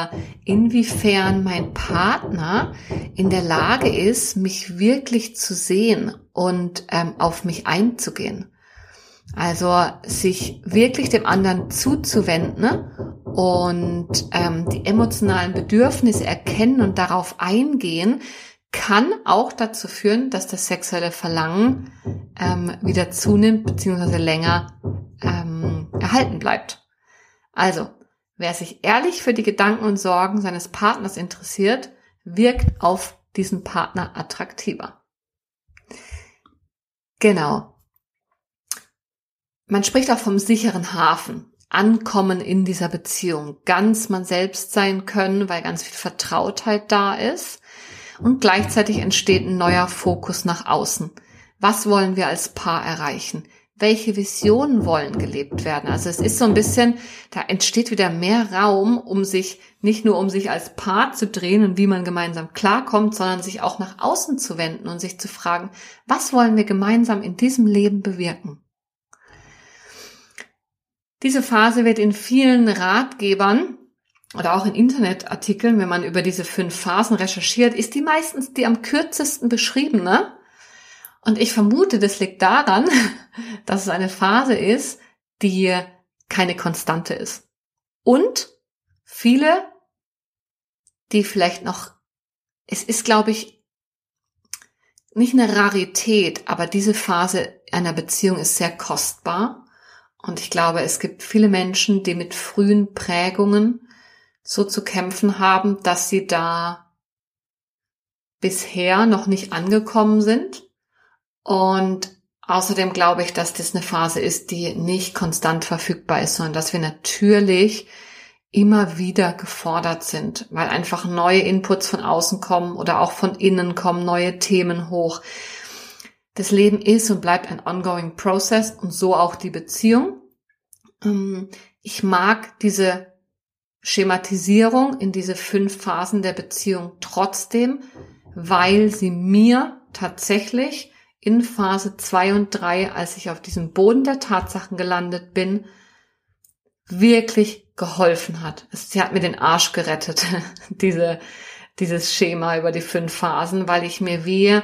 inwiefern mein Partner in der Lage ist, mich wirklich zu sehen und ähm, auf mich einzugehen. Also sich wirklich dem anderen zuzuwenden und ähm, die emotionalen Bedürfnisse erkennen und darauf eingehen, kann auch dazu führen, dass das sexuelle Verlangen ähm, wieder zunimmt bzw. länger ähm, erhalten bleibt. Also, wer sich ehrlich für die Gedanken und Sorgen seines Partners interessiert, wirkt auf diesen Partner attraktiver. Genau. Man spricht auch vom sicheren Hafen. Ankommen in dieser Beziehung, ganz man selbst sein können, weil ganz viel Vertrautheit da ist und gleichzeitig entsteht ein neuer Fokus nach außen. Was wollen wir als Paar erreichen? Welche Visionen wollen gelebt werden? Also es ist so ein bisschen, da entsteht wieder mehr Raum, um sich nicht nur um sich als Paar zu drehen und wie man gemeinsam klarkommt, sondern sich auch nach außen zu wenden und sich zu fragen, was wollen wir gemeinsam in diesem Leben bewirken? Diese Phase wird in vielen Ratgebern oder auch in Internetartikeln, wenn man über diese fünf Phasen recherchiert, ist die meistens die am kürzesten beschriebene. Und ich vermute, das liegt daran, <laughs> dass es eine Phase ist, die keine Konstante ist. Und viele, die vielleicht noch, es ist, glaube ich, nicht eine Rarität, aber diese Phase einer Beziehung ist sehr kostbar. Und ich glaube, es gibt viele Menschen, die mit frühen Prägungen so zu kämpfen haben, dass sie da bisher noch nicht angekommen sind. Und außerdem glaube ich, dass das eine Phase ist, die nicht konstant verfügbar ist, sondern dass wir natürlich immer wieder gefordert sind, weil einfach neue Inputs von außen kommen oder auch von innen kommen neue Themen hoch. Das Leben ist und bleibt ein ongoing process und so auch die Beziehung. Ähm, ich mag diese Schematisierung in diese fünf Phasen der Beziehung trotzdem, weil sie mir tatsächlich in Phase zwei und drei, als ich auf diesem Boden der Tatsachen gelandet bin, wirklich geholfen hat. Sie hat mir den Arsch gerettet, <laughs> diese, dieses Schema über die fünf Phasen, weil ich mir wie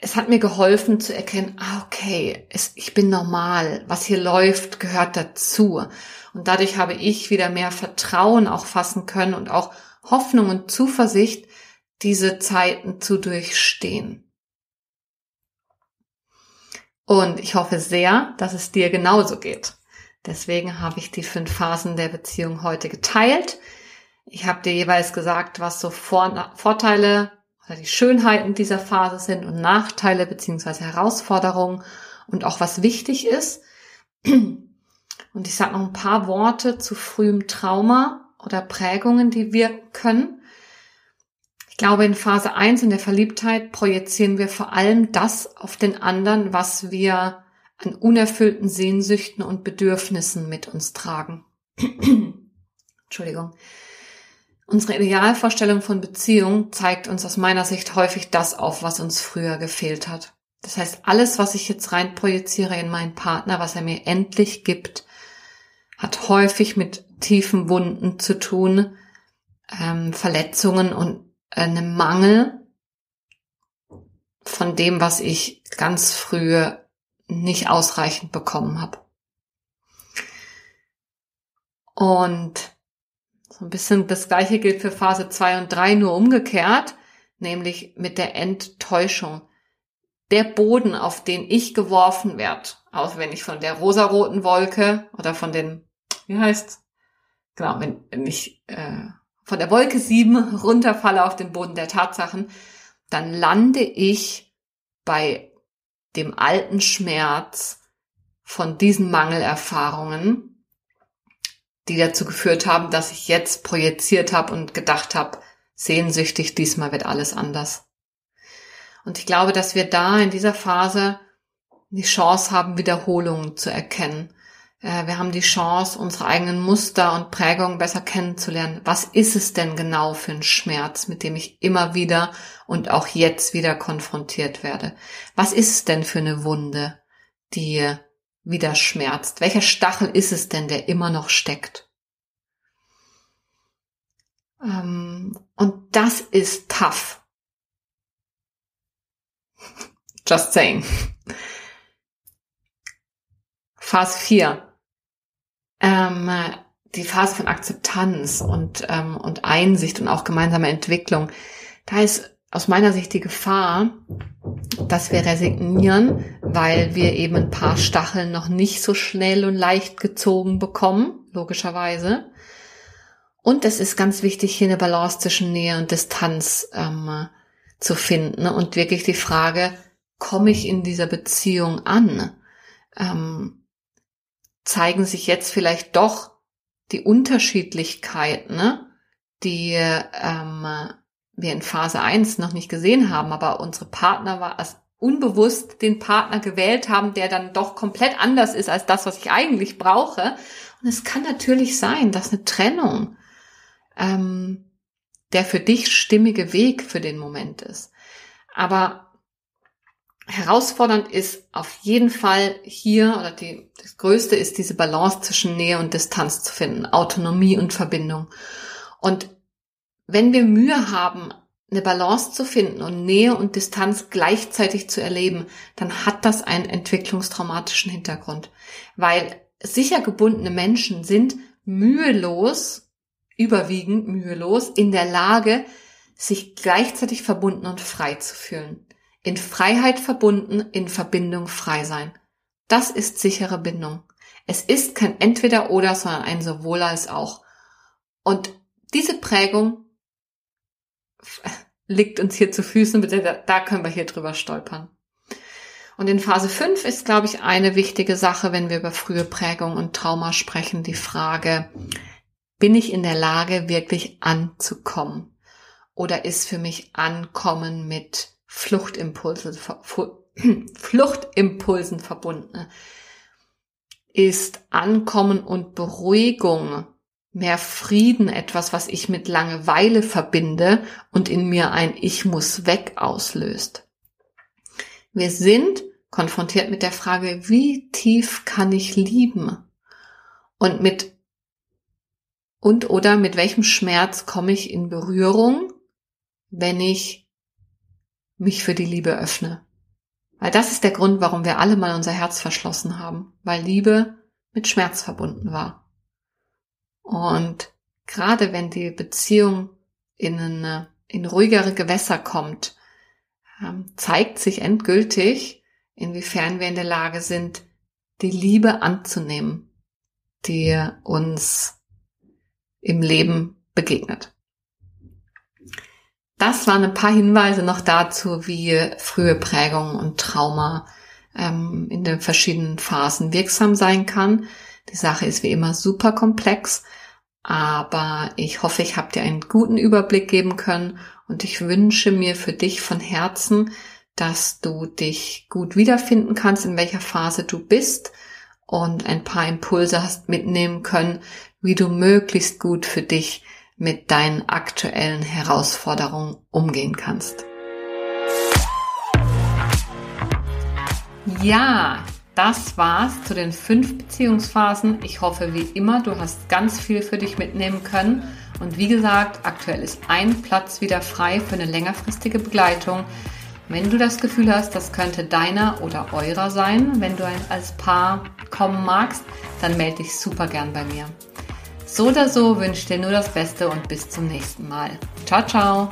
es hat mir geholfen zu erkennen, ah, okay, es, ich bin normal, was hier läuft, gehört dazu. Und dadurch habe ich wieder mehr Vertrauen auch fassen können und auch Hoffnung und Zuversicht, diese Zeiten zu durchstehen. Und ich hoffe sehr, dass es dir genauso geht. Deswegen habe ich die fünf Phasen der Beziehung heute geteilt. Ich habe dir jeweils gesagt, was so Vorteile die Schönheiten dieser Phase sind und Nachteile beziehungsweise Herausforderungen und auch was wichtig ist. <clears throat> Und ich sage noch ein paar Worte zu frühem Trauma oder Prägungen, die wirken können. Ich glaube, in Phase 1 in der Verliebtheit projizieren wir vor allem das auf den anderen, was wir an unerfüllten Sehnsüchten und Bedürfnissen mit uns tragen. <clears throat> Entschuldigung. Unsere Idealvorstellung von Beziehung zeigt uns aus meiner Sicht häufig das auf, was uns früher gefehlt hat. Das heißt, alles, was ich jetzt rein projiziere in meinen Partner, was er mir endlich gibt, hat häufig mit tiefen Wunden zu tun, ähm, Verletzungen und einem Mangel von dem, was ich ganz früh nicht ausreichend bekommen habe. Und so ein bisschen das gleiche gilt für Phase 2 und 3, nur umgekehrt, nämlich mit der Enttäuschung. Der Boden, auf den ich geworfen werde, auch wenn ich von der rosaroten Wolke oder von den, wie heißt's? Genau, wenn, wenn ich äh, von der Wolke 7 runterfalle auf den Boden der Tatsachen, dann lande ich bei dem alten Schmerz von diesen Mangelerfahrungen die dazu geführt haben, dass ich jetzt projiziert habe und gedacht habe, sehnsüchtig, diesmal wird alles anders. Und ich glaube, dass wir da in dieser Phase die Chance haben, Wiederholungen zu erkennen. Äh, wir haben die Chance, unsere eigenen Muster und Prägungen besser kennenzulernen. Was ist es denn genau für ein Schmerz, mit dem ich immer wieder und auch jetzt wieder konfrontiert werde? Was ist es denn für eine Wunde? die wieder schmerzt? Welcher Stachel ist es denn, der immer noch steckt? Ähm, und das ist tough. <laughs> Just saying. Phase 4. Ähm, die Phase von Akzeptanz und, ähm, und Einsicht und auch gemeinsame Entwicklung. Da ist aus meiner Sicht die Gefahr, dass wir resignieren, weil wir eben ein paar Stacheln noch nicht so schnell und leicht gezogen bekommen, logischerweise. Und es ist ganz wichtig, hier eine Balance zwischen Nähe und Distanz ähm, zu finden und wirklich die Frage, komme ich in dieser Beziehung an? Ähm, zeigen sich jetzt vielleicht doch die Unterschiedlichkeiten, ne, die ähm, wir in Phase 1 noch nicht gesehen haben, aber unsere Partner war als unbewusst den Partner gewählt haben, der dann doch komplett anders ist als das, was ich eigentlich brauche. Und es kann natürlich sein, dass eine Trennung ähm, der für dich stimmige Weg für den Moment ist. Aber herausfordernd ist auf jeden Fall hier, oder die, das Größte ist diese Balance zwischen Nähe und Distanz zu finden, Autonomie und Verbindung. Und wenn wir Mühe haben, eine Balance zu finden und Nähe und Distanz gleichzeitig zu erleben, dann hat das einen entwicklungstraumatischen Hintergrund. Weil sicher gebundene Menschen sind mühelos, überwiegend mühelos, in der Lage, sich gleichzeitig verbunden und frei zu fühlen. In Freiheit verbunden, in Verbindung frei sein. Das ist sichere Bindung. Es ist kein Entweder oder, sondern ein sowohl als auch. Und diese Prägung liegt uns hier zu Füßen, da können wir hier drüber stolpern. Und in Phase 5 ist, glaube ich, eine wichtige Sache, wenn wir über frühe Prägung und Trauma sprechen, die Frage, bin ich in der Lage, wirklich anzukommen? Oder ist für mich Ankommen mit Fluchtimpulsen, <clears throat> Fluchtimpulsen verbunden? Ist Ankommen und Beruhigung mehr Frieden etwas, was ich mit Langeweile verbinde und in mir ein Ich muss weg auslöst. Wir sind konfrontiert mit der Frage, wie tief kann ich lieben? Und mit und oder mit welchem Schmerz komme ich in Berührung, wenn ich mich für die Liebe öffne? Weil das ist der Grund, warum wir alle mal unser Herz verschlossen haben, weil Liebe mit Schmerz verbunden war. Und gerade wenn die Beziehung in, eine, in ruhigere Gewässer kommt, ähm, zeigt sich endgültig, inwiefern wir in der Lage sind, die Liebe anzunehmen, die uns im Leben begegnet. Das waren ein paar Hinweise noch dazu, wie frühe Prägung und Trauma ähm, in den verschiedenen Phasen wirksam sein kann. Die Sache ist wie immer super komplex aber ich hoffe, ich habe dir einen guten Überblick geben können und ich wünsche mir für dich von Herzen, dass du dich gut wiederfinden kannst, in welcher Phase du bist und ein paar Impulse hast mitnehmen können, wie du möglichst gut für dich mit deinen aktuellen Herausforderungen umgehen kannst. Ja, das war's zu den fünf Beziehungsphasen. Ich hoffe, wie immer, du hast ganz viel für dich mitnehmen können. Und wie gesagt, aktuell ist ein Platz wieder frei für eine längerfristige Begleitung. Wenn du das Gefühl hast, das könnte deiner oder eurer sein, wenn du als Paar kommen magst, dann melde dich super gern bei mir. So oder so wünsche dir nur das Beste und bis zum nächsten Mal. Ciao, ciao!